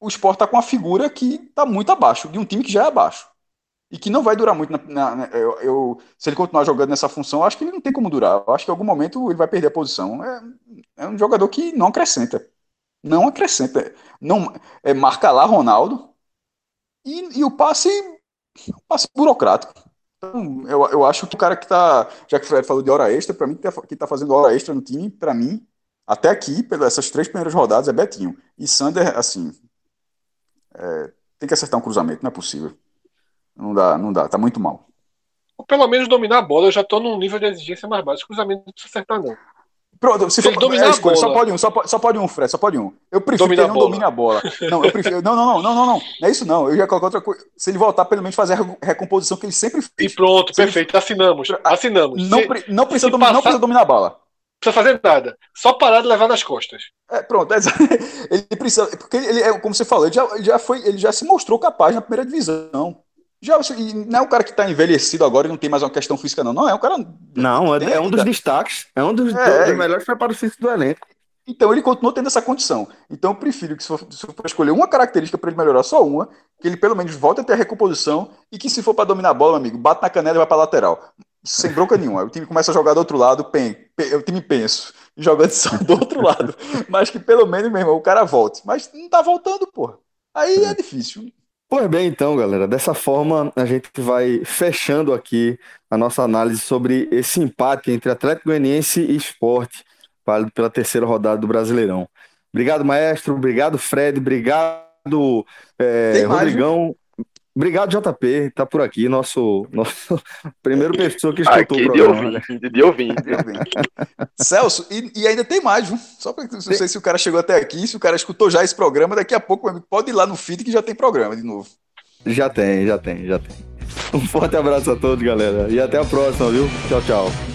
o Sport está com uma figura que está muito abaixo, de um time que já é abaixo. E que não vai durar muito. Na, na, eu, eu, se ele continuar jogando nessa função, eu acho que ele não tem como durar. Eu acho que em algum momento ele vai perder a posição. É, é um jogador que não acrescenta. Não acrescenta. Não, é, marca lá Ronaldo, e, e o passe, o passe burocrático. Então, eu, eu acho que o cara que tá. Já que o Fred falou de hora extra, para mim, que tá, que tá fazendo hora extra no time, para mim, até aqui, pelas essas três primeiras rodadas, é Betinho. E Sander, assim. É, tem que acertar um cruzamento, não é possível. Não dá, não dá, tá muito mal. Pelo menos dominar a bola, eu já tô num nível de exigência mais baixo. Cruzamento não precisa acertar, não. Pronto, se, se for dominar é, escolha, só pode um, só pode, só pode um, Fred, só pode um. Eu prefiro que ele não domine a bola. Não, eu prefiro. Não, não, não, não, não, não. Não é isso não. Eu ia colocar outra coisa. Se ele voltar, pelo menos fazer a recomposição que ele sempre fez. E pronto, perfeito. Ele... Assinamos. Assinamos. Não, se, não, precisa dominar, passar... não precisa dominar a bola. Não precisa fazer nada. Só parar de levar nas costas. É, pronto. É, ele precisa. Porque ele, é, como você falou, ele já, já, foi, ele já se mostrou capaz na primeira divisão. Já, não é um cara que está envelhecido agora e não tem mais uma questão física, não. Não, é um cara. Não, é, é um dos destaques. É um dos, é, dos melhores preparos físicos do elenco. Então ele continua tendo essa condição. Então eu prefiro que se for, se for escolher uma característica para ele melhorar, só uma, que ele pelo menos volte a ter a recomposição e que se for para dominar a bola, amigo, bate na canela e vai para lateral. sem bronca nenhuma. O time começa a jogar do outro lado, pen, pen, o time penso, jogando só do outro lado. Mas que pelo menos, meu irmão, o cara volte. Mas não tá voltando, porra. Aí é difícil. Pois bem, então, galera, dessa forma a gente vai fechando aqui a nossa análise sobre esse empate entre Atlético Goianiense e Esporte, válido pela terceira rodada do Brasileirão. Obrigado, maestro, obrigado, Fred, obrigado, é, Rodrigão. Obrigado, JP, tá por aqui, nosso, nosso primeiro pessoa que escutou aqui, o programa. Né? De ouvir, de ouvir. Celso, e, e, ainda tem mais, viu? Só para não tem. sei se o cara chegou até aqui, se o cara escutou já esse programa, daqui a pouco pode ir lá no feed que já tem programa de novo. Já tem, já tem, já tem. Um forte abraço a todos, galera. E até a próxima, viu? Tchau, tchau.